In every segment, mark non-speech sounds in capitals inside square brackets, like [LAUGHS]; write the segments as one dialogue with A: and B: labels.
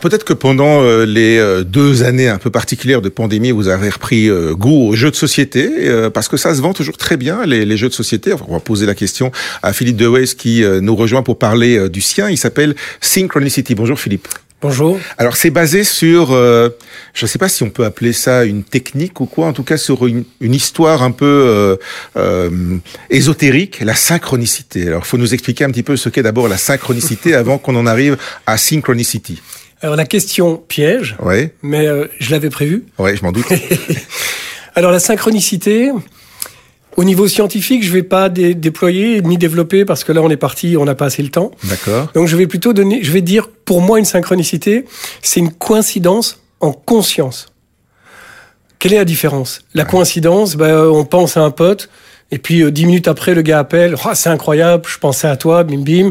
A: peut-être que pendant euh, les euh, deux années un peu particulières de pandémie, vous avez repris euh, goût aux jeux de société, parce que ça se vend toujours très bien, les, les jeux de société. on va poser la question à Philippe Deweys qui nous rejoint pour parler du sien. Il s'appelle Synchronicity. Bonjour Philippe.
B: Bonjour.
A: Alors c'est basé sur, euh, je ne sais pas si on peut appeler ça une technique ou quoi, en tout cas sur une, une histoire un peu euh, euh, ésotérique, la synchronicité. Alors il faut nous expliquer un petit peu ce qu'est d'abord la synchronicité avant qu'on en arrive à synchronicity.
B: Alors la question piège,
A: ouais.
B: mais euh, je l'avais prévu.
A: Ouais, je m'en doute. [LAUGHS]
B: Alors la synchronicité, au niveau scientifique, je vais pas dé déployer ni développer parce que là on est parti, on n'a pas assez le temps.
A: D'accord.
B: Donc je vais plutôt donner, je vais dire pour moi une synchronicité, c'est une coïncidence en conscience. Quelle est la différence? La ouais. coïncidence, ben, on pense à un pote. Et puis euh, dix minutes après, le gars appelle. Oh, c'est incroyable, je pensais à toi, bim bim.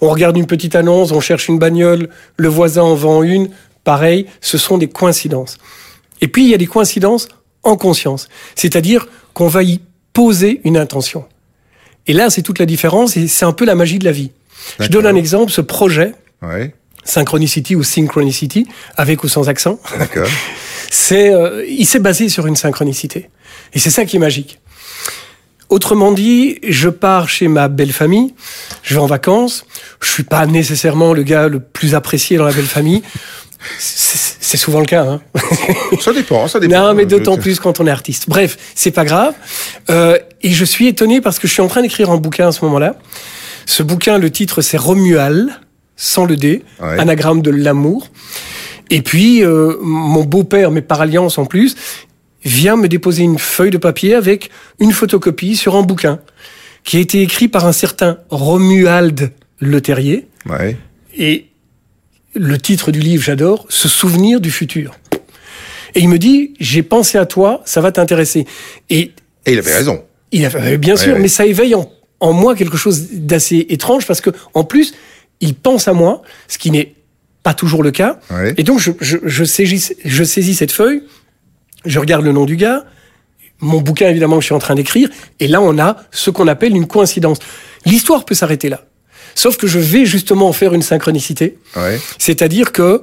B: On regarde une petite annonce, on cherche une bagnole, le voisin en vend une. Pareil, ce sont des coïncidences. Et puis il y a des coïncidences en conscience, c'est-à-dire qu'on va y poser une intention. Et là, c'est toute la différence et c'est un peu la magie de la vie. Je donne un exemple, ce projet,
A: ouais.
B: Synchronicity ou Synchronicity, avec ou sans accent, [LAUGHS] c'est, euh, il s'est basé sur une synchronicité. Et c'est ça qui est magique. Autrement dit, je pars chez ma belle famille, je vais en vacances, je suis pas nécessairement le gars le plus apprécié dans la belle famille. C'est souvent le cas. Hein.
A: Ça dépend, ça dépend.
B: Non, mais d'autant plus quand on est artiste. Bref, c'est pas grave. Euh, et je suis étonné parce que je suis en train d'écrire un bouquin à ce moment-là. Ce bouquin, le titre, c'est Romual, sans le D,
A: ouais.
B: anagramme de l'amour. Et puis, euh, mon beau-père, mais par alliance en plus, vient me déposer une feuille de papier avec une photocopie sur un bouquin qui a été écrit par un certain Romuald Le Terrier.
A: Ouais.
B: Et le titre du livre, j'adore, Se souvenir du futur. Et il me dit, j'ai pensé à toi, ça va t'intéresser. Et,
A: et, il avait raison.
B: Il avait, bien sûr, ouais, mais ça éveille en, en, moi quelque chose d'assez étrange parce que, en plus, il pense à moi, ce qui n'est pas toujours le cas.
A: Ouais.
B: Et donc, je, je, je, saisis, je saisis cette feuille, je regarde le nom du gars, mon bouquin évidemment que je suis en train d'écrire, et là, on a ce qu'on appelle une coïncidence. L'histoire peut s'arrêter là. Sauf que je vais justement faire une synchronicité.
A: Ouais.
B: C'est-à-dire que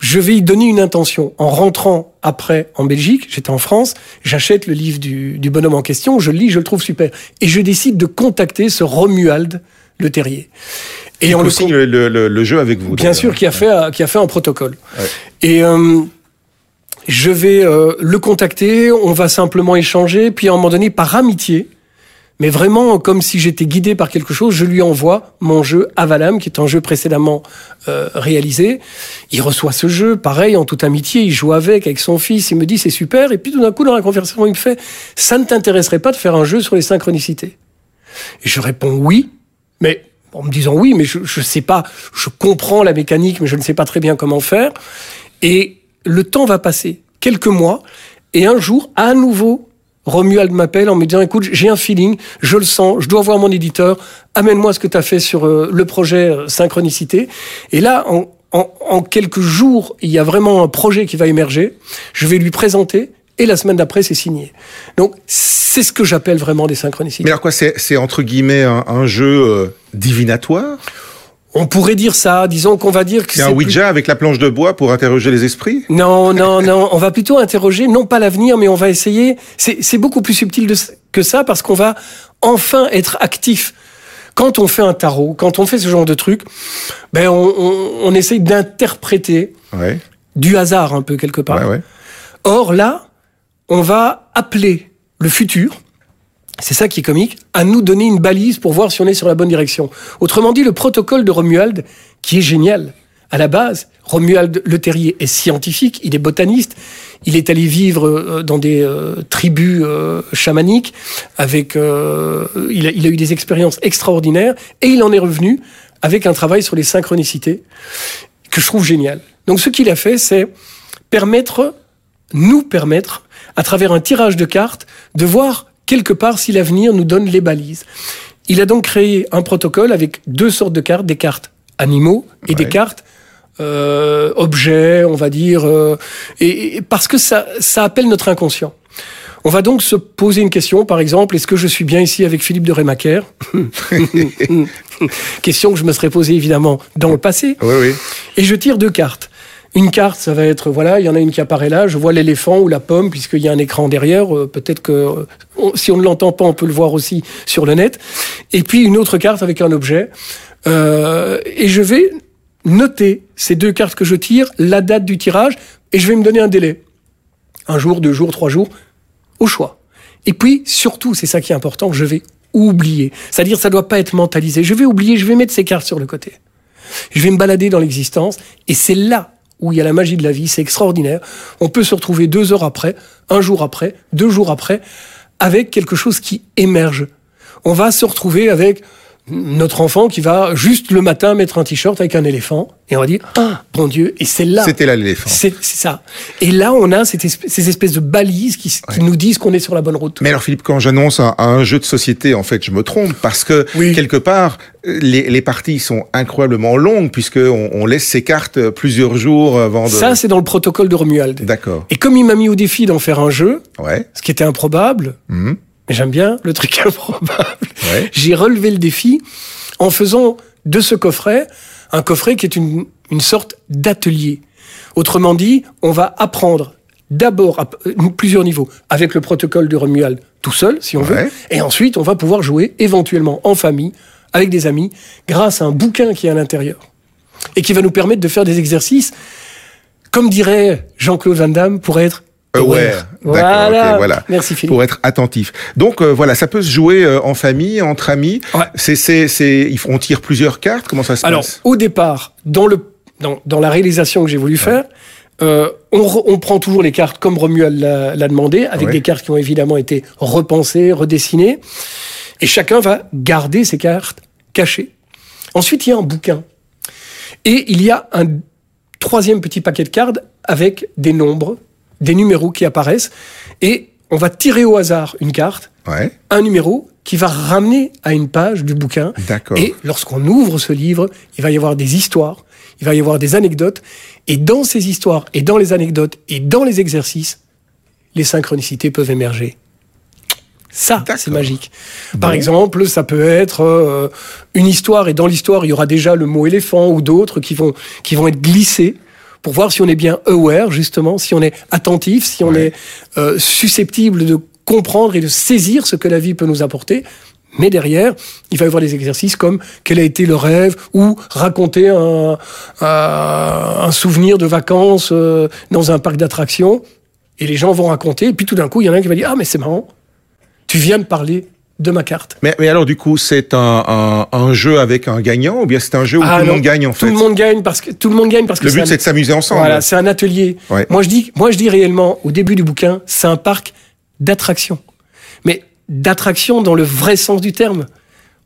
B: je vais y donner une intention. En rentrant après en Belgique, j'étais en France, j'achète le livre du, du, bonhomme en question, je le lis, je le trouve super. Et je décide de contacter ce Romuald Le Terrier.
A: Et on le signe le, le, le, jeu avec vous.
B: Bien sûr, qui a, fait, qui a fait un protocole.
A: Ouais.
B: Et euh, je vais euh, le contacter, on va simplement échanger, puis à un moment donné, par amitié, mais vraiment comme si j'étais guidé par quelque chose, je lui envoie mon jeu Avalam, qui est un jeu précédemment euh, réalisé. Il reçoit ce jeu, pareil, en toute amitié, il joue avec, avec son fils, il me dit c'est super, et puis tout d'un coup, dans la conversation, il me fait ça ne t'intéresserait pas de faire un jeu sur les synchronicités? Et je réponds oui, mais en me disant oui, mais je ne sais pas, je comprends la mécanique, mais je ne sais pas très bien comment faire. Et le temps va passer, quelques mois, et un jour, à nouveau, Romuald m'appelle en me disant écoute, j'ai un feeling, je le sens, je dois voir mon éditeur, amène-moi ce que tu as fait sur euh, le projet euh, Synchronicité. Et là, en, quelques jours, il y a vraiment un projet qui va émerger. Je vais lui présenter. Et la semaine d'après, c'est signé. Donc, c'est ce que j'appelle vraiment des synchronicités.
A: Mais alors quoi, c'est entre guillemets un, un jeu euh, divinatoire?
B: On pourrait dire ça, disons qu'on va dire que
A: c'est un Ouija plus... avec la planche de bois pour interroger les esprits.
B: Non, non, non. On va plutôt interroger non pas l'avenir, mais on va essayer. C'est beaucoup plus subtil de, que ça parce qu'on va enfin être actif. Quand on fait un tarot, quand on fait ce genre de truc, ben on, on, on essaye d'interpréter
A: ouais.
B: du hasard un peu quelque part.
A: Ouais, ouais.
B: Or là, on va appeler le futur c'est ça qui est comique, à nous donner une balise pour voir si on est sur la bonne direction. Autrement dit, le protocole de Romuald, qui est génial. À la base, Romuald Le Terrier est scientifique, il est botaniste, il est allé vivre dans des euh, tribus euh, chamaniques, avec, euh, il, a, il a eu des expériences extraordinaires, et il en est revenu avec un travail sur les synchronicités que je trouve génial. Donc ce qu'il a fait, c'est permettre, nous permettre, à travers un tirage de cartes, de voir quelque part si l'avenir nous donne les balises. Il a donc créé un protocole avec deux sortes de cartes, des cartes animaux et ouais. des cartes euh, objets, on va dire, euh, et, et, parce que ça, ça appelle notre inconscient. On va donc se poser une question, par exemple, est-ce que je suis bien ici avec Philippe de Rémaquer [LAUGHS] [LAUGHS] Question que je me serais posée évidemment dans le passé.
A: Oui, oui.
B: Et je tire deux cartes. Une carte, ça va être, voilà, il y en a une qui apparaît là, je vois l'éléphant ou la pomme, puisqu'il y a un écran derrière. Euh, Peut-être que si on ne l'entend pas, on peut le voir aussi sur le net. Et puis une autre carte avec un objet. Euh, et je vais noter ces deux cartes que je tire, la date du tirage, et je vais me donner un délai. Un jour, deux jours, trois jours, au choix. Et puis, surtout, c'est ça qui est important, je vais oublier. C'est-à-dire, ça doit pas être mentalisé. Je vais oublier, je vais mettre ces cartes sur le côté. Je vais me balader dans l'existence, et c'est là où il y a la magie de la vie, c'est extraordinaire. On peut se retrouver deux heures après, un jour après, deux jours après, avec quelque chose qui émerge. On va se retrouver avec notre enfant qui va juste le matin mettre un t-shirt avec un éléphant, et on va dire, ah, bon Dieu, et c'est là.
A: C'était là l'éléphant.
B: C'est ça. Et là, on a cette espèce- ces espèces de balises qui, qui nous disent qu'on est sur la bonne route.
A: Mais alors Philippe, quand j'annonce un, un jeu de société, en fait, je me trompe parce que
B: Oui.
A: quelque part, les, les parties sont incroyablement longues puisque on, on laisse ces cartes plusieurs jours avant de.
B: Ça, c'est dans le protocole de Romuald.
A: D'accord.
B: Et comme il m'a mis au défi d'en faire un jeu,
A: Ouais.
B: ce qui était improbable,
A: Mhm.
B: Mais j'aime bien le truc [LAUGHS] improbable,
A: Ouais.
B: j'ai relevé le défi en faisant de ce coffret un coffret qui est une, une sorte d'atelier. Autrement dit, on va apprendre d'abord à euh, plusieurs niveaux, avec le protocole de Romuald tout seul, si on
A: Ouais.
B: veut, et ensuite on va pouvoir jouer éventuellement en famille, avec des amis, grâce à un bouquin qui est à l'intérieur, et qui va nous permettre de faire des exercices, comme dirait Jean-Claude Van Damme, pour être
A: Aware. D'accord,
B: Voilà. Merci Philippe.
A: Pour être attentif. Donc euh, voilà, ça peut se jouer euh, en famille, entre amis.
B: Ouais.
A: C'est, c'est, c'est, on tire plusieurs cartes. Comment ça se
B: Alors,
A: passe?
B: au départ, dans, le, dans, dans la réalisation que j'ai voulu faire, euh, on, re- on prend toujours les cartes comme Romuald l'a l'a demandé, avec
A: Ouais.
B: des cartes qui ont évidemment été repensées, redessinées. Et chacun va garder ces cartes cachées. Ensuite, il y a un bouquin. Et il y a un troisième petit paquet de cartes avec des nombres, des numéros qui apparaissent. Et on va tirer au hasard une carte,
A: Ouais.
B: un numéro qui va ramener à une page du bouquin. Et lorsqu'on ouvre ce livre, il va y avoir des histoires, il va y avoir des anecdotes. Et dans ces histoires, et dans les anecdotes, et dans les exercices, les synchronicités peuvent émerger. Ça, c'est magique. Par
A: Bon.
B: exemple, ça peut être euh, une histoire, et dans l'histoire, il y aura déjà le mot éléphant ou d'autres qui vont, qui vont être glissés pour voir si on est bien aware, justement, si on est attentif, si on
A: Ouais.
B: est euh, susceptible de comprendre et de saisir ce que la vie peut nous apporter. Mais derrière, il va y avoir des exercices comme quel a été le rêve ou raconter un, un, un souvenir de vacances euh, dans un parc d'attractions. Et les gens vont raconter. Et puis tout d'un coup, il y en a un qui va dire Ah, mais c'est marrant, tu viens de parler de ma carte.
A: Mais, mais alors du coup, c'est un, un, un jeu avec un gagnant ou bien c'est un jeu où
B: Ah
A: tout le monde gagne en
B: Tout
A: fait
B: le monde gagne parce que tout le monde gagne parce que
A: Le but c'est de s'amuser ensemble.
B: Voilà, c'est un atelier.
A: Ouais.
B: Moi, je dis, moi, je dis réellement, au début du bouquin, c'est un parc d'attraction. Mais d'attraction dans le vrai sens du terme.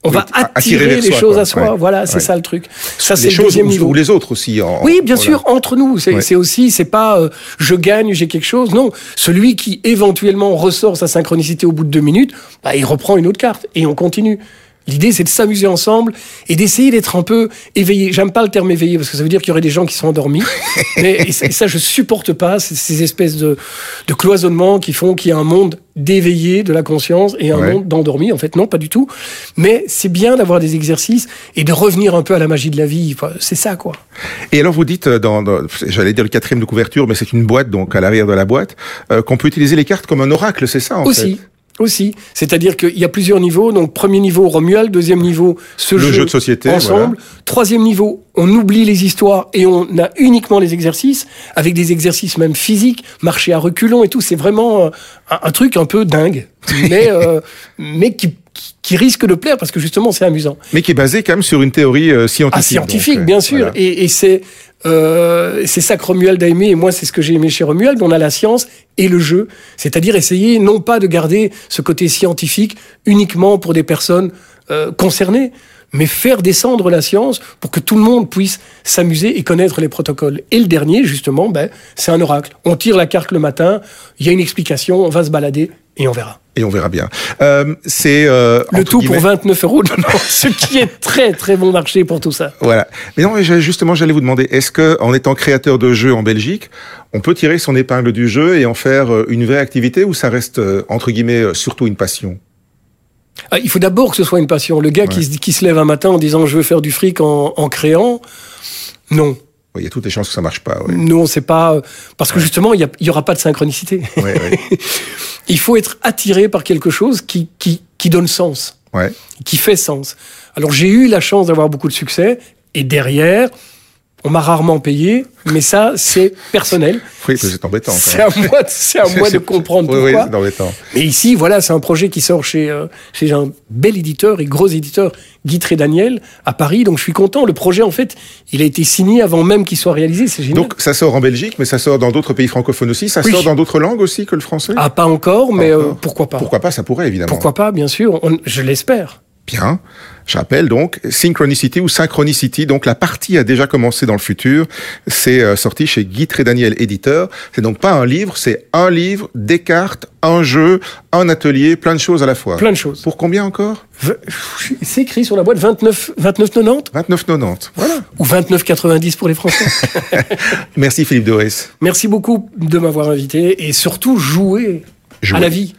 B: On va
A: attirer
B: les
A: soi,
B: choses
A: quoi.
B: à soi.
A: Ouais.
B: Voilà, c'est
A: Ouais.
B: ça le truc. Ça, c'est le
A: choses
B: deuxième niveau.
A: ou les autres aussi. En,
B: Oui, bien
A: voilà.
B: sûr, entre nous. C'est
A: Ouais.
B: c'est aussi, c'est pas euh, je gagne, j'ai quelque chose. Non, celui qui éventuellement ressort sa synchronicité au bout de deux minutes, bah, il reprend une autre carte et on continue. L'idée, c'est de s'amuser ensemble et d'essayer d'être un peu éveillé. J'aime pas le terme éveillé parce que ça veut dire qu'il y aurait des gens qui sont endormis. [LAUGHS] Mais et ça, je supporte pas ces, ces espèces de, de cloisonnements qui font qu'il y a un monde d'éveillé de la conscience et un
A: Ouais.
B: monde d'endormi. En fait, non, pas du tout. Mais c'est bien d'avoir des exercices et de revenir un peu à la magie de la vie. C'est ça, quoi.
A: Et alors vous dites, euh, dans, dans- j'allais dire le quatrième de couverture, mais c'est une boîte, donc à l'arrière de la boîte, euh, qu'on peut utiliser les cartes comme un oracle, c'est ça en
B: aussi.
A: fait
B: Aussi. C'est-à-dire qu'il y a plusieurs niveaux. Donc, premier niveau, Romuald. Deuxième niveau, ce
A: Le
B: jeu,
A: jeu de société,
B: ensemble. Troisième niveau, on oublie les histoires et on a uniquement les exercices, avec des exercices même physiques, marcher à reculons et tout. C'est vraiment euh, un, un truc un peu dingue, [LAUGHS] mais, euh, mais qui, qui- risque de plaire parce que justement, c'est amusant.
A: Mais qui est basé quand même sur une théorie euh, scientifique.
B: Ah, scientifique,
A: donc,
B: bien sûr.
A: voilà.
B: Et, et c'est euh, c'est ça que Romuald a aimé, et moi c'est ce que j'ai aimé chez Romuald. On a la science et le jeu, c'est-à-dire essayer non pas de garder ce côté scientifique uniquement pour des personnes euh, concernées, mais faire descendre la science pour que tout le monde puisse s'amuser et connaître les protocoles. Et le dernier, justement, ben, c'est un oracle. On tire la carte le matin, il y a une explication, on va se balader et on verra.
A: Et on verra bien. Euh, c'est euh,
B: le tout pour 29 euros, [LAUGHS] ce qui est très très bon marché pour tout ça.
A: Voilà. Mais non, justement, j'allais vous demander, est-ce que en étant créateur de jeux en Belgique, on peut tirer son épingle du jeu et en faire euh, une vraie activité ou ça reste euh, entre guillemets surtout une passion?
B: Ah, il faut d'abord que ce soit une passion. Le gars qui, qui, se lève un matin en disant je veux faire du fric en, en créant, non.
A: Il y a toutes les chances que ça marche pas.
B: Ouais. Non, c'est pas parce que justement il y, aura pas de synchronicité. [LAUGHS] il faut être attiré par quelque chose qui qui, qui donne sens, qui fait sens. Alors j'ai eu la chance d'avoir beaucoup de succès et derrière on m'a rarement payé, mais ça, c'est personnel.
A: Oui, c'est embêtant.
B: C'est à moi, c'est à [LAUGHS] moi de comprendre pourquoi. Oui,
A: c'est embêtant.
B: Mais ici, voilà, c'est un projet qui sort chez, euh, chez un bel éditeur et gros éditeur, Guy Daniel, à Paris. Donc, je suis content. Le projet, en fait, il a été signé avant même qu'il soit réalisé. C'est génial.
A: Donc, ça sort en Belgique, mais ça sort dans d'autres pays francophones aussi. Ça sort dans d'autres langues aussi que le français?
B: Ah, pas encore, mais euh, pourquoi pas.
A: Pourquoi pas Ça pourrait évidemment.
B: Pourquoi pas Bien sûr. je l'espère.
A: Bien. J'appelle donc Synchronicity ou Synchronicity. Donc la partie a déjà commencé dans le futur. C'est euh, sorti chez Guy Daniel éditeur. C'est donc pas un livre, c'est un livre, des cartes, un jeu, un atelier, plein de choses à la fois.
B: Plein de choses.
A: Pour combien encore?
B: C'est écrit sur la boîte 29 29,90.
A: 29,90. Voilà.
B: Ou 29,90 pour les Français. [LAUGHS]
A: Merci Philippe Doris.
B: Merci beaucoup de m'avoir invité et surtout jouer, à la vie.